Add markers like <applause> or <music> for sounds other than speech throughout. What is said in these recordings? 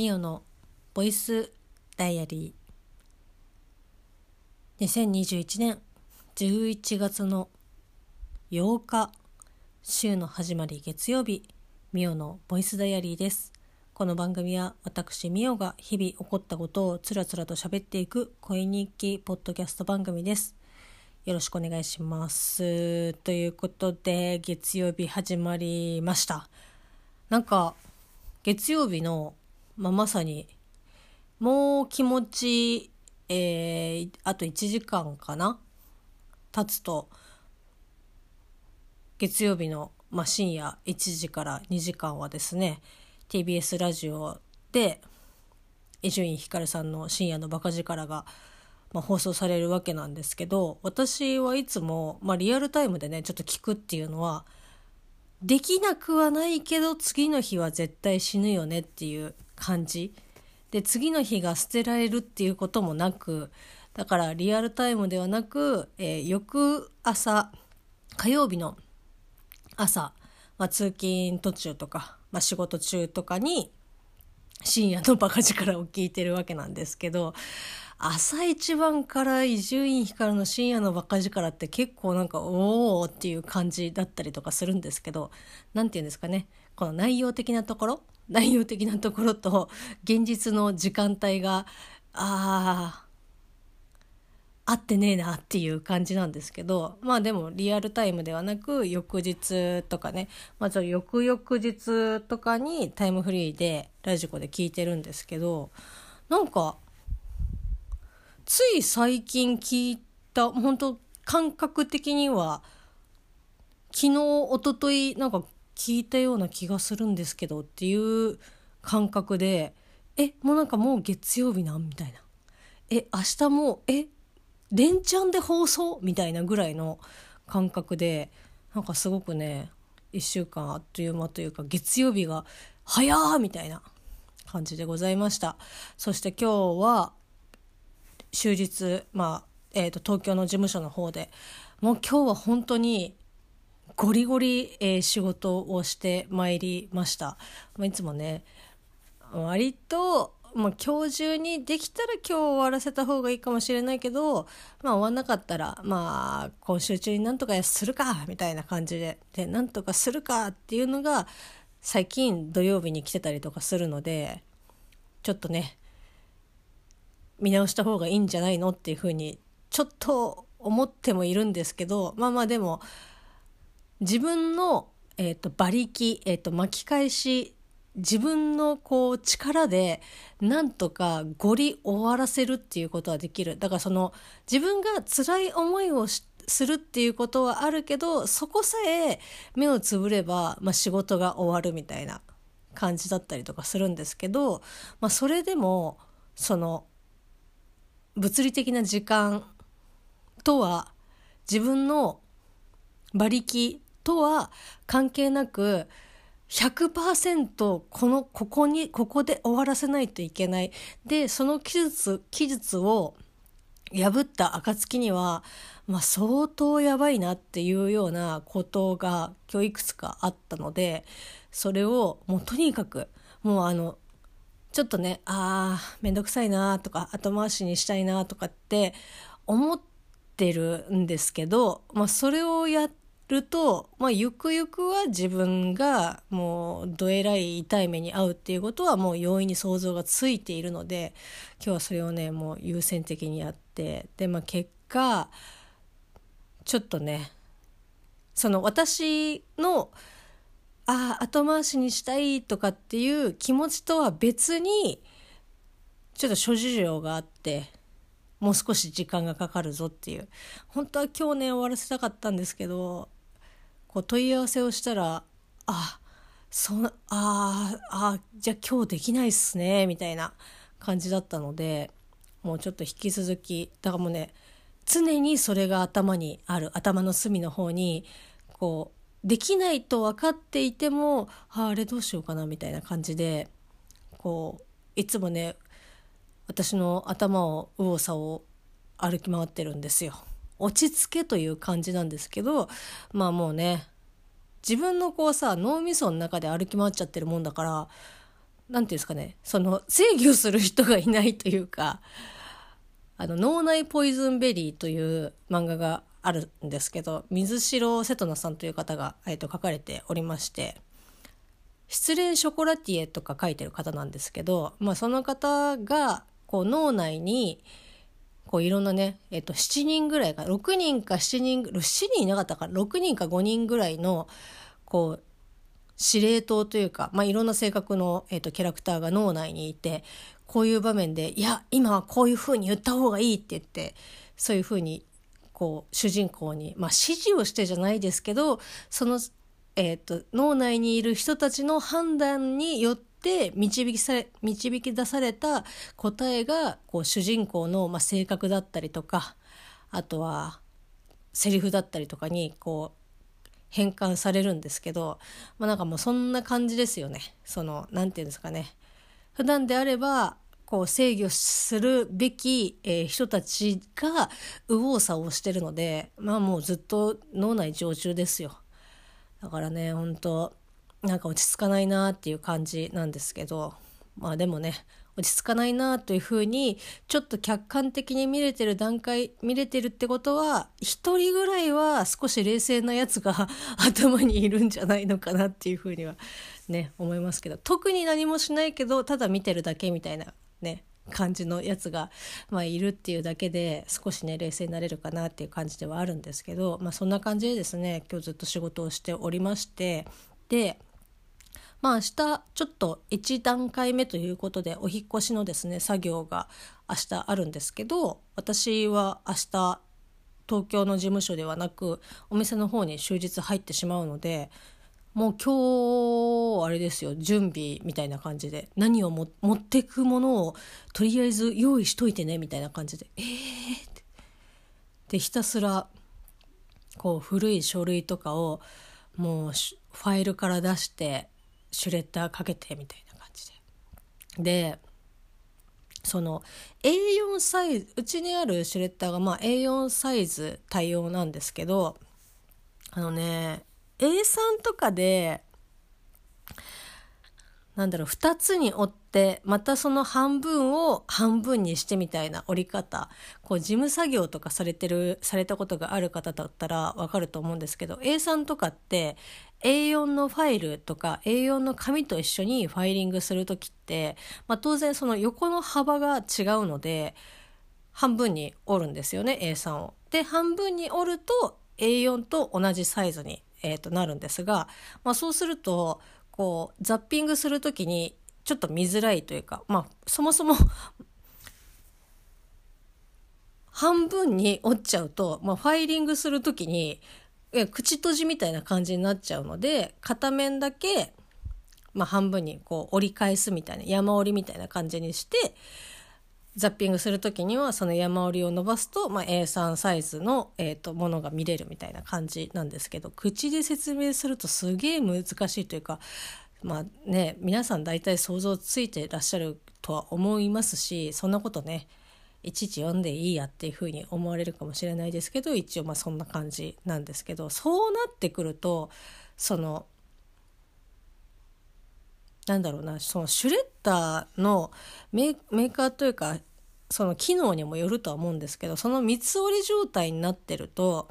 ミオのボイスダイアリー。2021年11月の8日週の始まり月曜日ミオのボイスダイアリーです。この番組は私ミオが日々起こったことをつらつらと喋っていく恋日記ポッドキャスト番組です。よろしくお願いします。ということで月曜日始まりました。なんか月曜日のまあ、まさにもう気持ち、えー、あと1時間かな。経つと月曜日の、まあ、深夜1時から2時間はですね TBS ラジオで伊集院光さんの「深夜のバカ力」が、まあ、放送されるわけなんですけど私はいつも、まあ、リアルタイムでねちょっと聞くっていうのはできなくはないけど次の日は絶対死ぬよねっていう感じ。で次の日が捨てられるっていうこともなくだからリアルタイムではなく、えー、翌朝火曜日の朝、まあ、通勤途中とか、まあ、仕事中とかに深夜のバカ力を聞いてるわけなんですけど朝一番から伊集院光の深夜のバカ力って結構なんかおおっていう感じだったりとかするんですけど何て言うんですかね。この内容的なところ <laughs> 内容的なところと現実の時間帯があ合ってねえなっていう感じなんですけどまあでもリアルタイムではなく翌日とかね。まず翌々日とかにタイムフリーでラジコで聞いてるんですけどなんかつい最近聞いた本当感覚的には昨日一昨日なんか聞いたような気がするんですけどっていう感覚でえもうなんかもう月曜日なんみたいな。え明日もえ連チャンで放送みたいなぐらいの感覚でなんかすごくね1週間あっという間というか月曜日が早ーみたいな感じでございました。そして今日は終日まあえーと東京の事務所の方でもう今日は本当にゴリゴリ、えー、仕事をしてまいりました。まあ、いつもね、割と、まあ、今日中にできたら今日終わらせた方がいいかもしれないけど、まあ、終わんなかったら、まあ、今週中になんとかするか、みたいな感じで、で、なんとかするかっていうのが、最近土曜日に来てたりとかするので、ちょっとね、見直した方がいいんじゃないのっていうふうに、ちょっと思ってもいるんですけど、まあまあでも、自分の、えーと、馬力、えーと、巻き返し自分のこう力でなんとかゴリ終わらせるっていうことはできる。だからその自分が辛い思いをするっていうことはあるけどそこさえ目をつぶれば、まあ、仕事が終わるみたいな感じだったりとかするんですけど、まあ、それでもその物理的な時間とは自分の馬力とは関係なく100%このここにここで終わらせないといけない。でその技術技術を破った暁には、まあ、相当やばいなっていうようなことが今日いくつかあったのでそれをもうとにかくもうあのちょっとねあーめんどくさいなとか後回しにしたいなとかって思ってるんですけど、まあ、それをやってると、まあ、ゆくゆくは自分がもうどえらい痛い目に遭うっていうことはもう容易に想像がついているので今日はそれをねもう優先的にやってで、まあ、結果ちょっとねその私のああ後回しにしたいとかっていう気持ちとは別にちょっと諸事情があってもう少し時間がかかるぞっていう。本当は今日ね終わらせたかったんですけどこう問い合わせをしたら「あそああじゃあ今日できないっすね」みたいな感じだったのでもうちょっと引き続きだからもうね常にそれが頭にある頭の隅の方にこうできないと分かっていてもああれどうしようかなみたいな感じでこういつもね私の頭を右往左往歩き回ってるんですよ。落ち着けという感じなんですけどまあもうね自分のこうさ脳みその中で歩き回っちゃってるもんだから何て言うんですかねその制御する人がいないというかあの脳内ポイズンベリーという漫画があるんですけど水城瀬戸那さんという方が、えー、と書かれておりまして失恋ショコラティエとか書いてる方なんですけど、まあ、その方がこう脳内にこういろんなね、えっと、7人ぐらいか6人か7人7人いなかったか6人か5人ぐらいのこう司令塔というか、まあ、いろんな性格の、えっと、キャラクターが脳内にいてこういう場面で「いや今はこういうふうに言った方がいい」って言ってそういうふうにこう主人公に、まあ、指示をしてじゃないですけどそのえーと、脳内にいる人たちの判断によって導きされ導き出された答えがこう主人公の、まあ、性格だったりとかあとはセリフだったりとかにこう変換されるんですけど、まあ、なんかもうそんな感じですよね。そのなんていうんですかね普段であればこう制御するべき、えー、人たちが右往左往してるのでまあもうずっと脳内常駐ですよ。だからね本当なんか落ち着かないなっていう感じなんですけどまあでもね落ち着かないなというふうにちょっと客観的に見れてる段階見れてるってことは一人ぐらいは少し冷静なやつが <laughs> 頭にいるんじゃないのかなっていうふうにはね思いますけど特に何もしないけどただ見てるだけみたいなね感じのやつが、まあ、いるっていうだけで少しね冷静になれるかなっていう感じではあるんですけど、まあ、そんな感じでですね今日ずっと仕事をしておりましてでまあ明日ちょっと1段階目ということでお引越しのですね作業が明日あるんですけど私は明日東京の事務所ではなくお店の方に終日入ってしまうのでもう今日あれですよ準備みたいな感じで何を持ってくものをとりあえず用意しといてねみたいな感じでえーって。でひたすらこう古い書類とかをもうファイルから出してシュレッダーかけてみたいな感じで。でその A4 サイズうちにあるシュレッダーがまあ A4 サイズ対応なんですけどあのね A3 とかでなんだろう2つに折ってまたその半分を半分にしてみたいな折り方こう事務作業とかされてるされたことがある方だったらわかると思うんですけど A3 とかって A4 のファイルとか A4 の紙と一緒にファイリングする時って、まあ、当然その横の幅が違うので半分に折るんですよね A3 を。で半分に折ると A4 と同じサイズにえー、となるんですが、まあ、そうするとこうザッピングする時にちょっと見づらいというか、まあ、そもそも <laughs> 半分に折っちゃうと、まあ、ファイリングする時に口閉じみたいな感じになっちゃうので片面だけ、まあ、半分にこう折り返すみたいな山折りみたいな感じにしてザッピングする時にはその山折りを伸ばすと、まあ、A3 サイズの、えーと、ものが見れるみたいな感じなんですけど口で説明するとすげえ難しいというかまあね皆さん大体想像ついてらっしゃるとは思いますしそんなことねいちいち読んでいいやっていうふうに思われるかもしれないですけど一応まあそんな感じなんですけどそうなってくるとそのなんだろうなそのシュレッダーのメーカーというかその機能にもよるとは思うんですけどその三つ折り状態になってると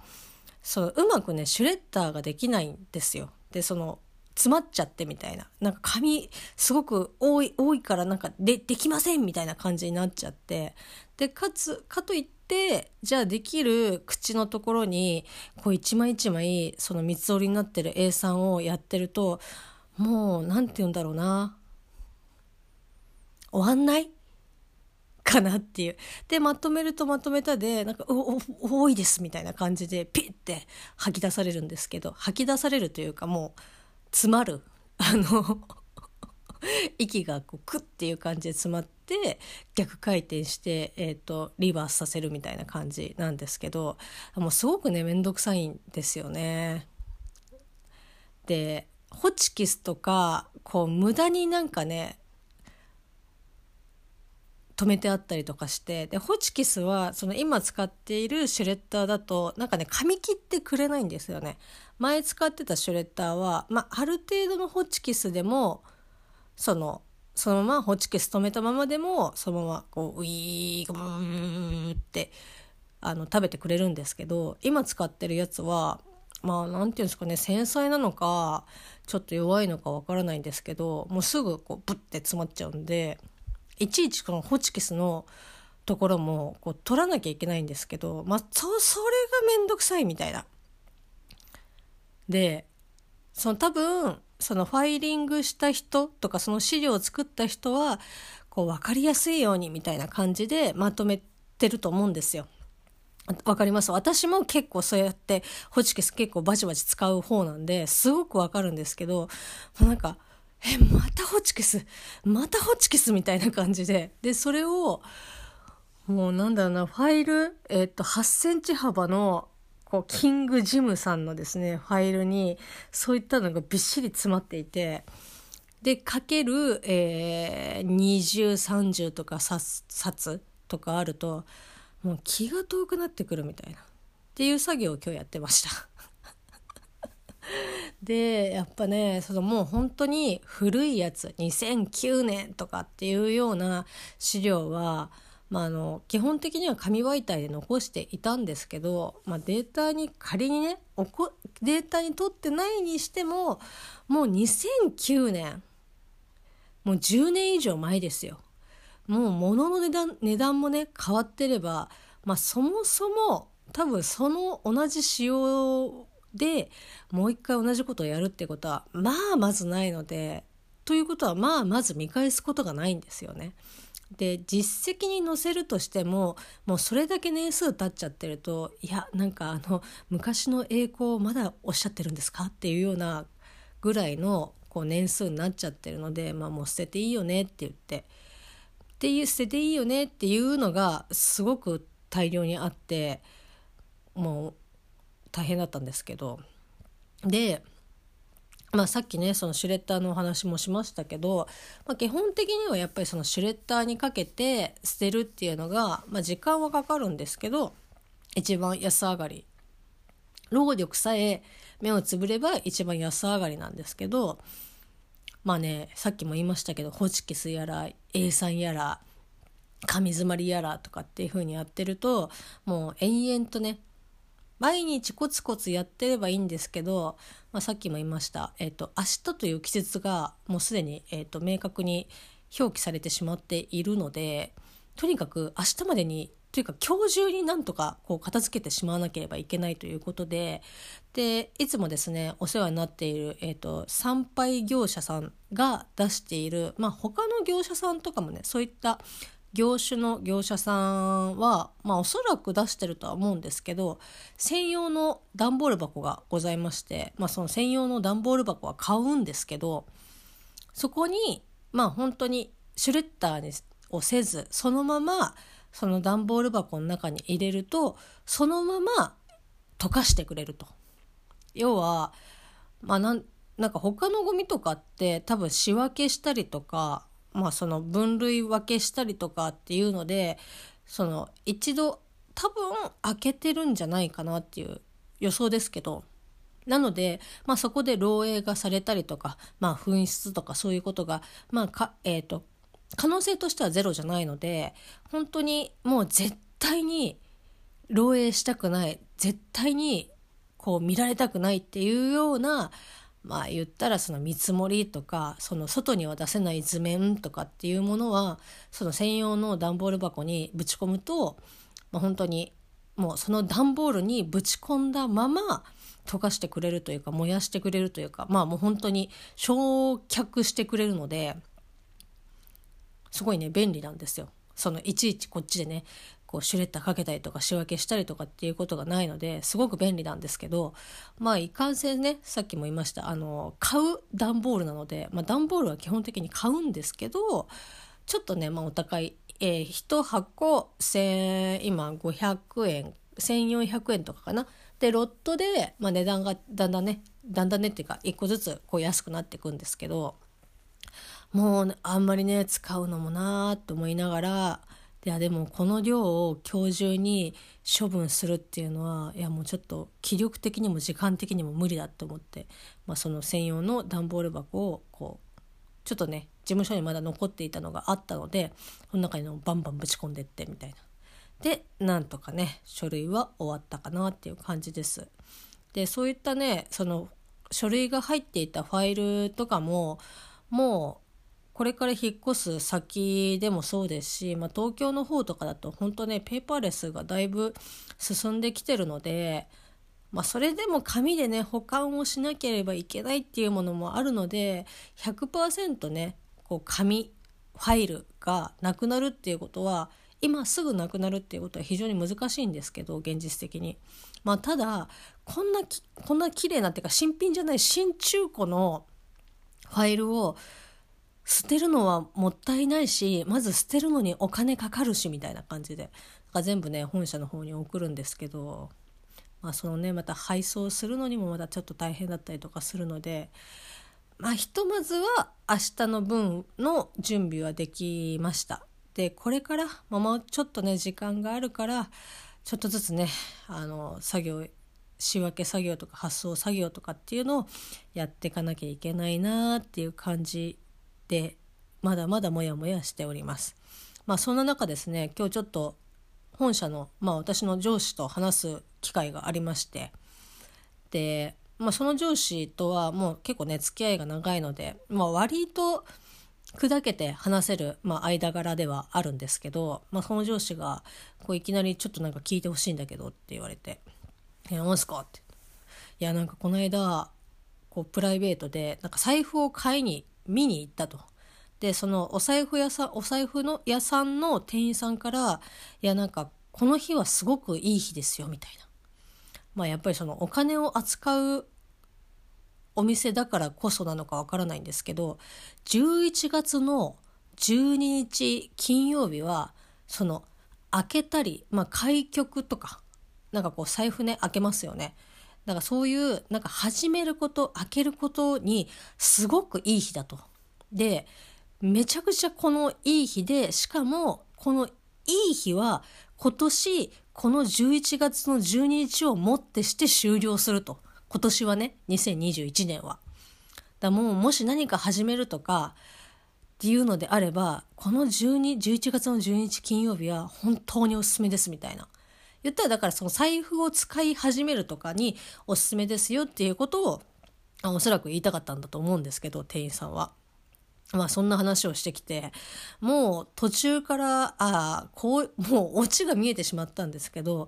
そのうまくねシュレッダーができないんですよ。でその詰まっちゃってみたいななんか紙すごく多い多いからなんかでできませんみたいな感じになっちゃってでかつかといってじゃあできる口のところにこう一枚一枚その三つ折りになってる A3 をやってるともう何て言うんだろうな終わんない？かなっていう。で、まとめるとまとめたで、なんか、多いですみたいな感じで、ピッて吐き出されるんですけど、吐き出されるというかもう、詰まる。あの <laughs> 息がこうクッっていう感じで詰まって逆回転して、えーと、リバースさせるみたいな感じなんですけどもうすごくね面倒くさいんですよね。でホチキスとかこう無駄になんかね止めてあったりとかしてでホチキスはその今使っているシュレッダーだとなんかね噛み切ってくれないんですよね前使ってたシュレッダーは、まあ、ある程度のホチキスでもそのそのままホチキス止めたままでもそのままこうウィーブーってあの食べてくれるんですけど今使ってるやつはまあ何て言うんですかね繊細なのかちょっと弱いのかわからないんですけどもうすぐこうブッて詰まっちゃうんでいちいちこのホチキスのところもこう取らなきゃいけないんですけど、まあ、そそれが面倒くさいみたいな。でその多分そのファイリングした人とかその資料を作った人はこう分かりやすいようにみたいな感じでまとめてると思うんですよ。わかります？私も結構そうやってホチキス結構バチバチ使う方なんですごくわかるんですけどなんかえまたホチキス？またホチキス？みたいな感じで。でそれをもうなんだろうなファイル、えっと8センチ幅のこうキングジムさんのですねファイルにそういったのがびっしり詰まっていてでかける、えー、2030とか冊とかあるともう気が遠くなってくるみたいな。っていう作業を今日やってました。<laughs> でやっぱねそのもう本当に古いやつ2009年とかっていうような資料は、まあ、あの基本的には紙媒体で残していたんですけど、まあ、データに仮にねおこデータに取ってないにしてももう2009年もう10年以上前ですよ。もう物の値段値段もね変わってれば、まあ、そもそも多分その同じ仕様でもう一回同じことをやるってことはまあまずないのでということはまあまず見返すことがないんですよね。で実績に載せるとしてももうそれだけ年数経っちゃってるといやなんかあの昔の栄光をまだおっしゃってるんですか？っていうようなぐらいのこう年数になっちゃってるので、まあ、もう捨てていいよねって言って。っていう捨てていいよねっていうのがすごく大量にあってもう大変だったんですけど。でまあ、さっきねそのシュレッダーのお話もしましたけど、まあ、基本的にはやっぱりそのシュレッダーにかけて捨てるっていうのが、まあ、時間はかかるんですけど一番安上がり。労力さえ目をつぶれば一番安上がりなんですけどまあねさっきも言いましたけどホチキスやら A さんやら紙詰まりやらとかっていう風にやってるともう延々とね毎日コツコツやってればいいんですけど、まあ、さっきも言いました、えーと、明日という季節がもうすでに、えーと明確に表記されてしまっているのでとにかく明日までにというか今日中になんとかこう片付けてしまわなければいけないということででいつもですねお世話になっている、えーと、参拝業者さんが出している、まあ、他の業者さんとかもねそういった業種の業者さんは、まあ、おそらく出してるとは思うんですけど専用の段ボール箱がございまして、まあ、その専用の段ボール箱は買うんですけどそこにまあ本当にシュレッダーにをせずそのままその段ボール箱の中に入れるとそのまま溶かしてくれると。要はまあなんなんか他のゴミとかって多分仕分けしたりとかまあその分類分けしたりとかっていうのでその一度多分開けてるんじゃないかなっていう予想ですけど。なので、まあ、そこで漏洩がされたりとか、まあ、紛失とかそういうことが、まあかえーと可能性としてはゼロじゃないので本当にもう絶対に漏洩したくない絶対にこう見られたくないっていうようなまあ言ったらその見積もりとかその外には出せない図面とかっていうものはその専用の段ボール箱にぶち込むと、まあ、本当にもうその段ボールにぶち込んだまま溶かしてくれるというか燃やしてくれるというかまあもう本当に焼却してくれるのですごいね便利なんですよ。そのいちいちこっちでねこうシュレッダーかけたりとか仕分けしたりとかっていうことがないのですごく便利なんですけどまあいかんせんねさっきも言いましたあの買う段ボールなので、まあ、段ボールは基本的に買うんですけどちょっとね、まあ、お高い、えー、1箱1今500円1400円とかかな。でロットで、まあ、値段がだんだんねだんだんねっていうか1個ずつこう安くなっていくんですけどもうあんまりね使うのもなーって思いながらいやでもこの量を今日中に処分するっていうのはいやもうちょっと気力的にも時間的にも無理だと思って、まあ、その専用の段ボール箱をこうちょっとね事務所にまだ残っていたのがあったのでその中にバンバンぶち込んでってみたいな。でなんとかね書類は終わったかなっていう感じです。でそういったねその書類が入っていたファイルとかももうこれから引っ越す先でもそうですし、まあ、東京の方とかだと本当ねペーパーレスがだいぶ進んできてるので、まあ、それでも紙でね保管をしなければいけないっていうものもあるので100%ねこう紙ファイルがなくなるっていうことは今すぐなくなるっていうことは非常に難しいんですけど現実的に。まあ、ただこんなこんな綺麗なっていうか新品じゃない新中古のファイルを捨てるのはもったいないしまず捨てるのにお金かかるしみたいな感じでだから全部ね本社の方に送るんですけど、まあ、そのねまた配送するのにもまだちょっと大変だったりとかするのでまあひとまずは明日の分の準備はできました。でこれから、まあ、もうちょっとね時間があるからちょっとずつねあの作業仕分け作業とか発送作業とかっていうのをやっていかなきゃいけないなっていう感じでまだまだモヤモヤしております。まあそんな中ですね今日ちょっと本社の、まあ、私の上司と話す機会がありましてで、まあ、その上司とはもう結構ね付き合いが長いので、まあ、割と砕けて話せる、まあ、間柄ではあるんですけど、まあ、その上司がこういきなりちょっとなんか聞いてほしいんだけどって言われて「何すか?」って「いやなんかこの間こうプライベートでなんか財布を買いに見に行ったと。でそのお財布屋さんお財布の屋さんの店員さんから「いやなんかこの日はすごくいい日ですよ」みたいな。まあやっぱりそのお金を扱うお店だからこそなのかわからないんですけど11月の12日金曜日はその開けたり、まあ、開局とかなんかこう財布ね開けますよね。だからそういうなんか始めること開けることにすごくいい日だと。でめちゃくちゃこのいい日でしかもこのいい日は今年この11月の12日をもってして終了すると。今年はね2021年は。だもうもし何か始めるとかっていうのであればこの12 11月の12日金曜日は本当におすすめですみたいな。言ったらだからその財布を使い始めるとかにおすすめですよっていうことをおそらく言いたかったんだと思うんですけど店員さんは。まあそんな話をしてきてもう途中からああこうもうオチが見えてしまったんですけど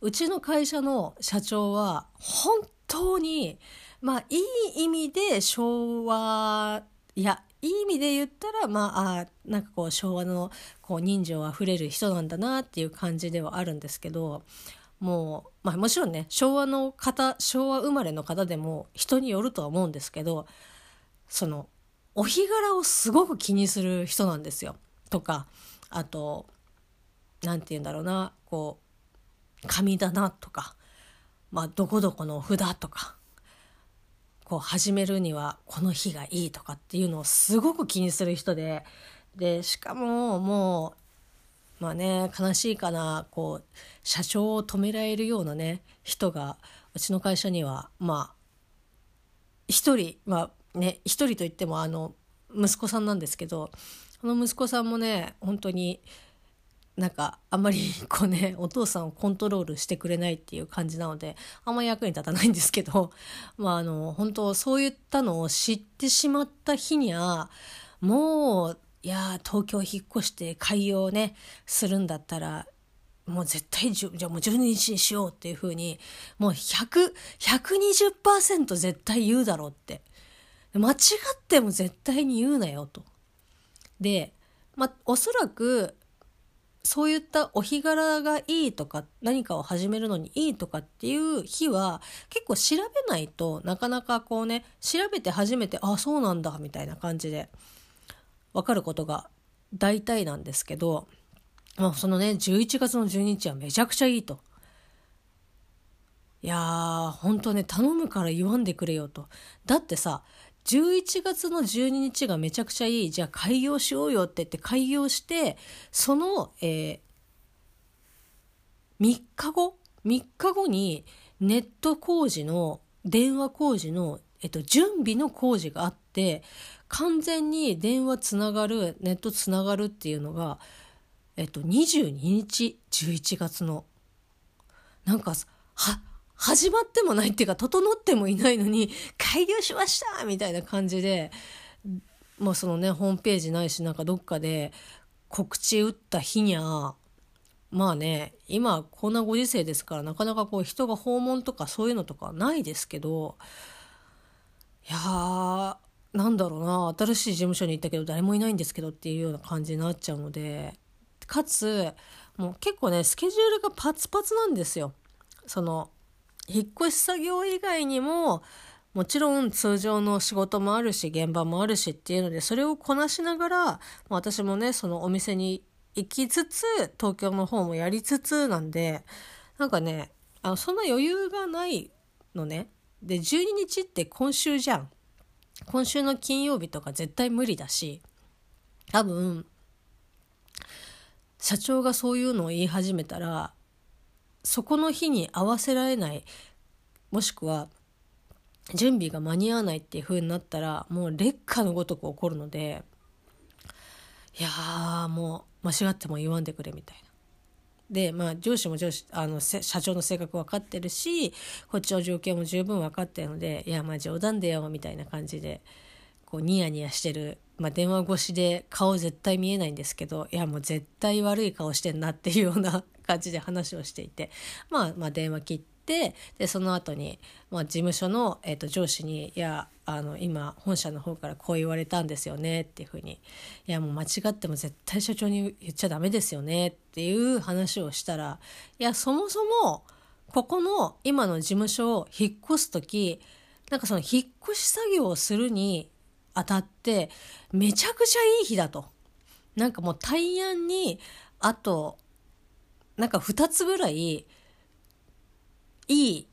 うちの会社の社長は本当にまあいい意味で昭和いやいい意味で言ったらまああなんかこう昭和のこう人情あふれる人なんだなっていう感じではあるんですけどもう、まあ、もちろんね昭和の方昭和生まれの方でも人によるとは思うんですけどそのお日柄をすごく気にする人なんですよ。とかあと何て言うんだろうなこう神棚とか、まあ、どこどこの札とかこう始めるにはこの日がいいとかっていうのをすごく気にする人ででしかももうまあね悲しいかなこう社長を止められるようなね人がうちの会社にはまあ一人まあね一人といってもあの息子さんなんですけどこの息子さんもね本当になんかあんまりこうねお父さんをコントロールしてくれないっていう感じなのであんまり役に立たないんですけど <laughs> まああの本当そういったのを知ってしまった日にはもういや東京引っ越して開業ねするんだったらもう絶対じゃあもう12日にしようっていうふうにもう100 120%絶対言うだろうって間違っても絶対に言うなよと。でまあおそらくそういったお日柄がいいとか何かを始めるのにいいとかっていう日は結構調べないとなかなかこうね調べて初めてあそうなんだみたいな感じで分かることが大体なんですけど、まあ、そのね11月の12日はめちゃくちゃいいと。いやー本当ね頼むから言わんでくれよと。だってさ11月の12日がめちゃくちゃいい。じゃあ開業しようよって言って開業してその、えー、3日後？3日後にネット工事の電話工事のえっと、準備の工事があって完全に電話つながるネットつながるっていうのが、えっと、22日？11月の。なんかは始まってもないっていうか整ってもいないのに開業しましたみたいな感じでもうそのねホームページないしなんかどっかで告知打った日にゃまあね今こんなご時世ですからなかなかこう人が訪問とかそういうのとかないですけどいやーなんだろうな新しい事務所に行ったけど誰もいないんですけどっていうような感じになっちゃうのでかつもう結構ねスケジュールがパツパツなんですよ。その引っ越し作業以外にももちろん通常の仕事もあるし現場もあるしっていうのでそれをこなしながら私もねそのお店に行きつつ東京の方もやりつつなんでなんかねあのそんな余裕がないのね。で12日って今週じゃん。今週の金曜日とか絶対無理だし多分社長がそういうのを言い始めたらそこの日に合わせられないもしくは準備が間に合わないっていう風になったらもう劣化のごとく起こるのでいやもう間違っても言わんでくれみたいな。でまあ上司も上司あの社長の性格分かってるしこっちの状況も十分分かってるのでいやまあ冗談でよみたいな感じでこうニヤニヤしてる、まあ、電話越しで顔絶対見えないんですけどいやもう絶対悪い顔してんなっていうような感じで話をしていてまあまあ電話切って。でその後にまあ、事務所の、えー、と上司に「いやあの今本社の方からこう言われたんですよね」っていうふうに「いやもう間違っても絶対社長に言っちゃダメですよね」っていう話をしたら「いやそもそもここの今の事務所を引っ越す時なんかその引っ越し作業をするにあたってめちゃくちゃいい日だと。なんかもう大安にあとなんか2つぐらいいい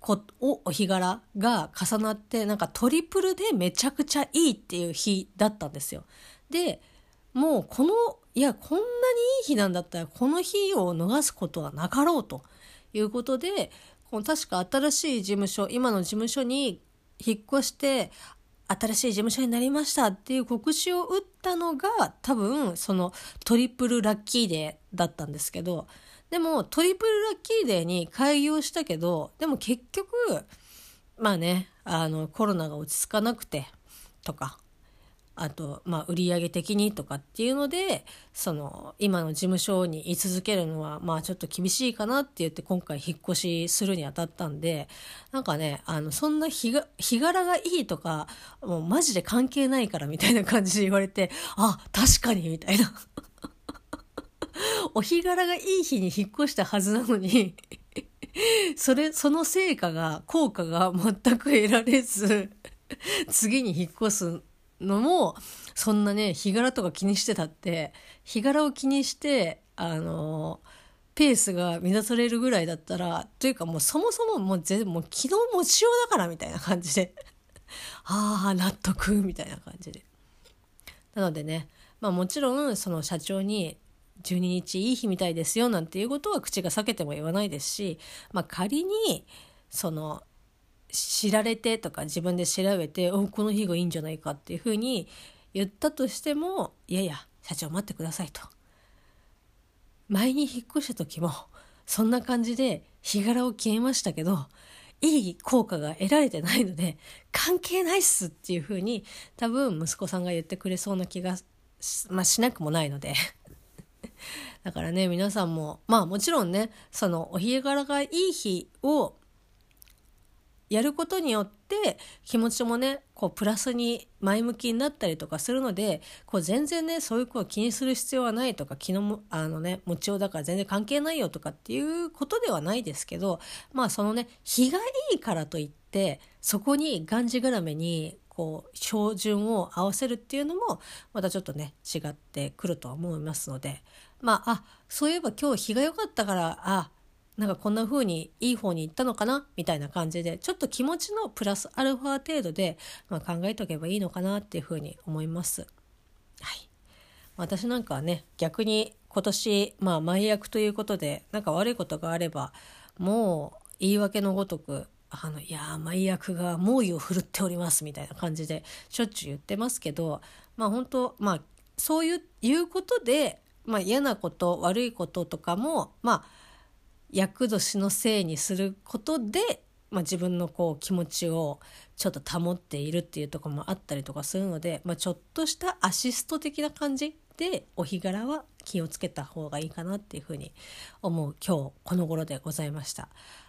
こおお日柄が重なってなんかトリプルでめちゃくちゃいいっていう日だったんですよ。でもうこのいやこんなにいい日なんだったらこの日を逃すことはなかろうということでこの確か新しい事務所今の事務所に引っ越して新しい事務所になりましたっていう告知を打ったのが多分そのトリプルラッキーデーだったんですけどでもトリプルラッキーデーに開業したけどでも結局まあねあのコロナが落ち着かなくてとかあと、まあ、売上的にとかっていうのでその今の事務所に居続けるのはまあちょっと厳しいかなって言って今回引っ越しするにあたったんでなんかねあのそんな日が日柄がいいとかもうマジで関係ないからみたいな感じで言われてあ確かにみたいな。<laughs> お日柄がいい日に引っ越したはずなのに <laughs> それ、その成果が、効果が全く得られず、<laughs> 次に引っ越すのも、そんなね、日柄とか気にしてたって、日柄を気にして、あの、ペースが乱されるぐらいだったら、というかもうそもそももう全もう昨日持ちようだからみたいな感じで、ああ、納得みたいな感じで。なのでね、まあもちろんその社長に12日いい日みたいですよなんていうことは口が裂けても言わないですし、まあ、仮にその知られてとか自分で調べておこの日がいいんじゃないかっていうふうに言ったとしてもいやいや社長待ってくださいと。前に引っ越した時もそんな感じで日柄を消えましたけどいい効果が得られてないので関係ないっすっていうふうに多分息子さんが言ってくれそうな気がまあ、しなくもないので。だからね皆さんもまあもちろんねそのお日柄がいい日をやることによって気持ちもねこうプラスに前向きになったりとかするのでこう全然ねそういう子を気にする必要はないとか昨日もあのね持ちようだから全然関係ないよとかっていうことではないですけどまあそのね日がいいからといってそこにがんじがらめにこう標準を合わせるっていうのもまたちょっとね違ってくるとは思いますのでまああそういえば今日日が良かったからあなんかこんな風にいい方に行ったのかな？みたいな感じでちょっと気持ちのプラスアルファ程度で、まあ、考えておけばいいのかなっていう風に思います。はい、私なんかはね逆に今年まあ前役ということでなんか悪いことがあればもう言い訳のごとくあのいやマイ役が猛威を振るっておりますみたいな感じでしょっちゅう言ってますけどまあ本当まあそういう言うことで、まあ、嫌なこと悪いこととかもまあ厄年のせいにすることで、まあ、自分のこう気持ちをちょっと保っているっていうとこもあったりとかするので、まあ、ちょっとしたアシスト的な感じでお日柄は気をつけた方がいいかなっていうふうに思う今日この頃でございました。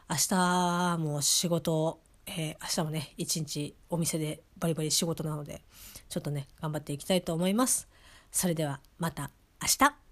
明日も仕事えー、明日もね一日お店でバリバリ仕事なのでちょっとね頑張っていきたいと思います。それではまた明日